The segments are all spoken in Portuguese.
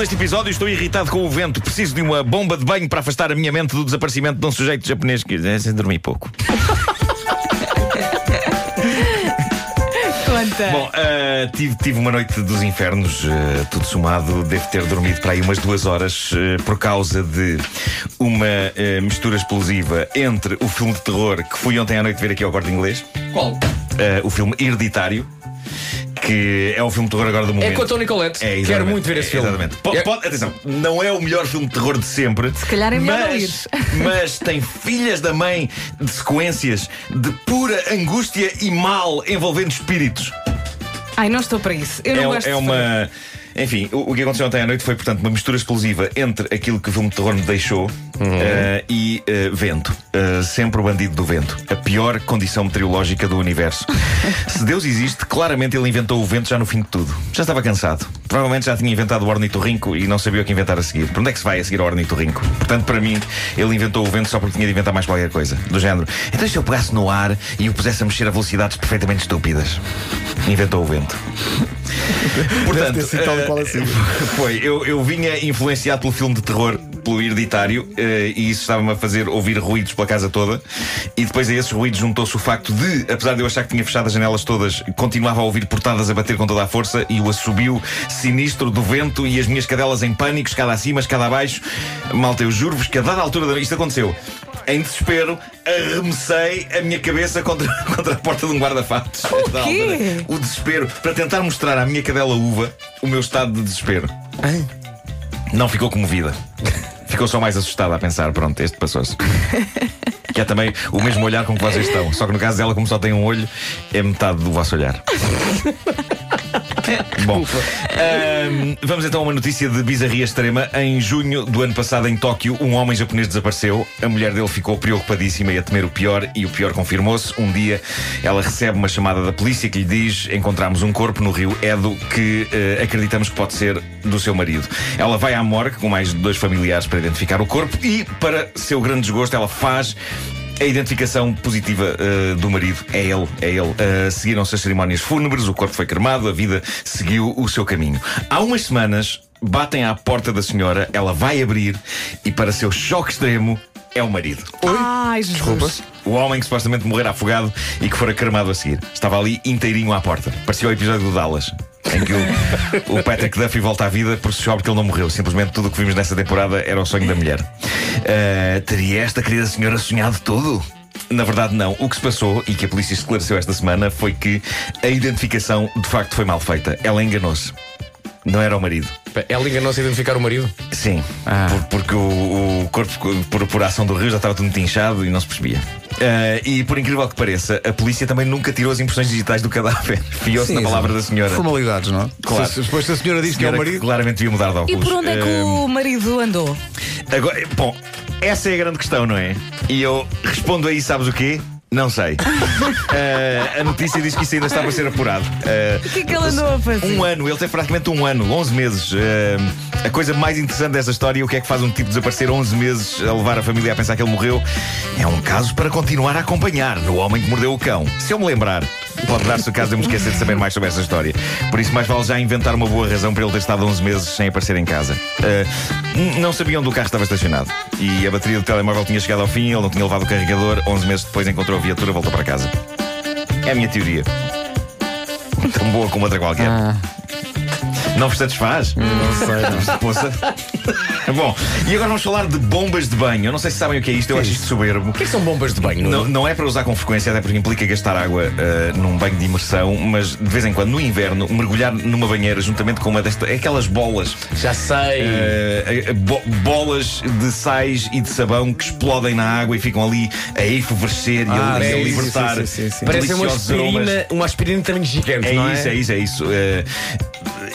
título deste episódio: Estou irritado com o vento. Preciso de uma bomba de banho para afastar a minha mente do desaparecimento de um sujeito japonês que é, sem dormir pouco. Conta. Bom, uh, tive, tive uma noite dos infernos, uh, tudo somado. Devo ter dormido para aí umas duas horas uh, por causa de uma mistura explosiva entre o filme de terror que fui ontem à noite ver aqui ao Corte Inglês. Qual? o filme Hereditário que é o filme de terror agora do momento. É com a Tony Collette. É, Quero muito ver esse filme. Exatamente. Pode, É- pode- atenção, não é o melhor filme de terror de sempre. Se calhar é melhor mas, mas tem filhas da mãe de sequências de pura angústia e mal envolvendo espíritos. Ai, não estou para isso. Eu não é, gosto é de uma. Enfim, o, o que aconteceu ontem à noite foi, portanto, uma mistura explosiva entre aquilo que o filme de terror me deixou eh, e eh, vento. Eh, sempre o bandido do vento. A pior condição meteorológica do universo. Se Deus existe, claramente ele inventou o vento já no fim de tudo. Já estava cansado. Provavelmente já tinha inventado o ornitorrinco e não sabia o que inventar a seguir. Por onde é que se vai a seguir ao ornitorrinco? Portanto, para mim, ele inventou o vento só porque tinha de inventar mais qualquer coisa. Do género. Então, se eu pegasse no ar e o pusesse a mexer a velocidades perfeitamente estúpidas? Inventou o vento. Portanto, tal e eh, assim. foi, eu, eu vinha influenciado pelo filme de terror, pelo hereditário, eh, e isso estava-me a fazer ouvir ruídos pela casa toda. E depois a esses ruídos juntou-se o facto de, apesar de eu achar que tinha fechado as janelas todas, continuava a ouvir portadas a bater com toda a força e o assobio sinistro do vento e as minhas cadelas em pânico, escada acima, escada abaixo. Malta, eu juro-vos que a dada altura da... isto aconteceu. Em desespero, arremessei a minha cabeça contra, contra a porta de um guarda-fatos. O. O desespero. Para tentar mostrar à minha cadela uva o meu estado de desespero. Não ficou comovida. Ficou só mais assustada a pensar: pronto, este passou-se. Que é também o mesmo olhar com que vocês estão. Só que no caso dela, como só tem um olho, é metade do vosso olhar. Bom, ahm, vamos então a uma notícia de bizarria extrema. Em junho do ano passado, em Tóquio, um homem japonês desapareceu. A mulher dele ficou preocupadíssima e a temer o pior, e o pior confirmou-se. Um dia, ela recebe uma chamada da polícia que lhe diz: Encontramos um corpo no rio Edo que eh, acreditamos que pode ser do seu marido. Ela vai à morgue com mais dois familiares para identificar o corpo e, para seu grande desgosto, ela faz a identificação positiva uh, do marido é ele, é ele. Uh, Seguiram-se as cerimónias fúnebres, o corpo foi cremado, a vida seguiu o seu caminho. Há umas semanas, batem à porta da senhora, ela vai abrir e, para seu choque extremo, é o marido. Ai, Jesus. O homem que supostamente morrera afogado e que fora cremado a seguir. Estava ali inteirinho à porta. Parecia o episódio do Dallas. Em que o, o Patrick Duffy volta à vida porque se descobre que ele não morreu. Simplesmente tudo o que vimos nessa temporada era o sonho da mulher. Ah, teria esta querida senhora sonhado tudo? Na verdade, não. O que se passou e que a polícia esclareceu esta semana foi que a identificação de facto foi mal feita. Ela enganou-se. Não era o marido. Ela enganou-se a identificar o marido? Sim, por- porque o, o corpo, por, por ação do rio, já estava tudo muito inchado e não se percebia. Ah, e por incrível que pareça, a polícia também nunca tirou as impressões digitais do cadáver. Fiou-se na palavra da senhora. Formalidades, não é? Claro. Se- Depois se a senhora diz que é o marido. claramente devia mudar de E óculos. por onde é que Ah, o marido andou? Agora, bom, essa é a grande questão, não é? E eu respondo aí, sabes o quê? Não sei. Ah, a notícia diz que isso ainda está para ser apurado. Ah, O que é que ele andou a fazer? um ano, ele teve praticamente um ano, 11 meses. Ah, a coisa mais interessante dessa história, o que é que faz um tipo desaparecer 11 meses a levar a família a pensar que ele morreu, é um caso para continuar a acompanhar no homem que mordeu o cão. Se eu me lembrar, pode dar-se o caso de eu me esquecer de saber mais sobre essa história. Por isso, mais vale já inventar uma boa razão para ele ter estado 11 meses sem aparecer em casa. Ah, n- não sabiam do carro estava estacionado e a bateria do telemóvel tinha chegado ao fim, ele não tinha levado o carregador. 11 meses depois encontrou a viatura, voltou para casa. É a minha teoria. Tão boa como outra qualquer. Não vos satisfaz? Não sei, não. Poça. Bom, e agora vamos falar de bombas de banho. Eu não sei se sabem o que é isto, eu acho isto soberbo. O que é que são bombas de banho? Não, não é para usar com frequência, até porque implica gastar água eh, num banho de imersão, mas de vez em quando, no inverno, mergulhar numa banheira juntamente com uma destas. É aquelas bolas. Já sei. eh, bo- bolas de sais e de sabão que explodem na água e ficam ali a efervescer e a, Ah, e a sim, sim, libertar. sim, sim, sim. Parece uma aromas. aspirina, uma aspirina também gigante, É não isso, é isso, é isso. Eh,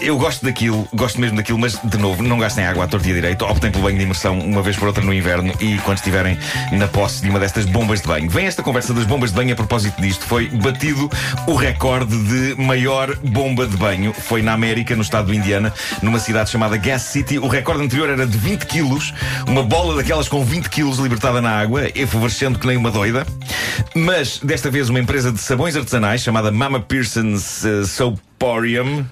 eu gosto daquilo, gosto mesmo daquilo, mas de novo, não gastem água à torta e à direita, optem pelo banho de imersão uma vez por outra no inverno e quando estiverem na posse de uma destas bombas de banho. Vem esta conversa das bombas de banho a propósito disto. Foi batido o recorde de maior bomba de banho. Foi na América, no estado do Indiana, numa cidade chamada Gas City. O recorde anterior era de 20 quilos, uma bola daquelas com 20 quilos libertada na água, efervescendo que nem uma doida. Mas desta vez uma empresa de sabões artesanais chamada Mama Pearson's eh, Soap Emporium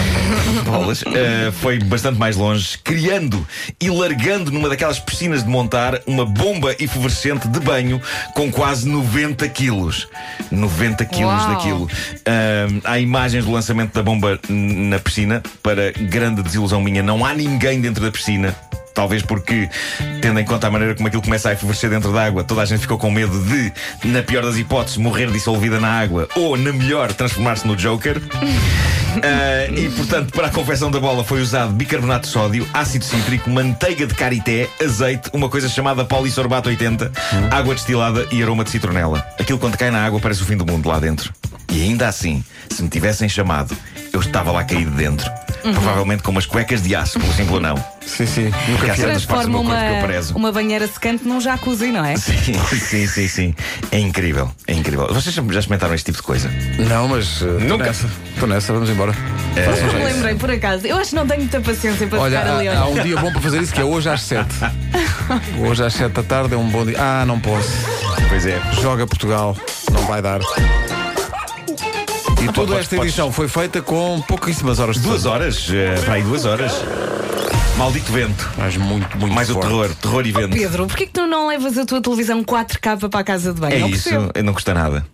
bolas, eh, foi bastante mais longe, criando e largando numa daquelas piscinas de montar uma bomba efervescente de banho com quase 90 quilos. 90 quilos Uau. daquilo. Ahm, há imagens do lançamento da bomba na piscina. Para grande desilusão minha, não há ninguém dentro da piscina. Talvez porque, tendo em conta a maneira como aquilo começa a efervescer dentro da água, toda a gente ficou com medo de, na pior das hipóteses, morrer dissolvida na água ou, na melhor, transformar-se no Joker. Ah, e portanto, para a confecção da bola foi usado bicarbonato de sódio, ácido cítrico, manteiga de karité, azeite, uma coisa chamada polisorbato 80, água destilada e aroma de citronela. Aquilo quando cai na água parece o fim do mundo lá dentro. E ainda assim, se me tivessem chamado, eu estava lá caído dentro. Provavelmente com umas cuecas de aço, pelo simples não. Sim, sim. Porque Nunca há fiz. certas partes do Transforma meu corpo que eu uma, prezo. uma banheira secante num jacuzzi, não é? Sim, sim, sim, sim. É incrível, é incrível. Vocês já experimentaram este tipo de coisa? Não, mas. uh, Nunca. Estou nessa, vamos embora. Façam Não já me isso. lembrei, por acaso. Eu acho que não tenho muita paciência para Olha, ficar ali. há, há um dia bom para fazer isso que é hoje às 7. Hoje às 7 da tarde é um bom dia. Ah, não posso. Pois é. Joga Portugal. Não vai dar. E toda podes- esta podes- edição foi feita com pouquíssimas horas de Duas horas, eh, para aí duas horas. Maldito vento. Mas muito, muito Mais o forte. terror, terror e vento. Pedro, porquê que tu não levas a tua televisão 4K para a casa de banho? É não isso, percebo. não custa nada.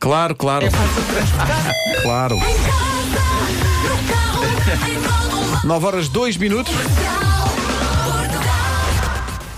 Claro, claro. É fácil. Claro. 9 horas 2 minutos.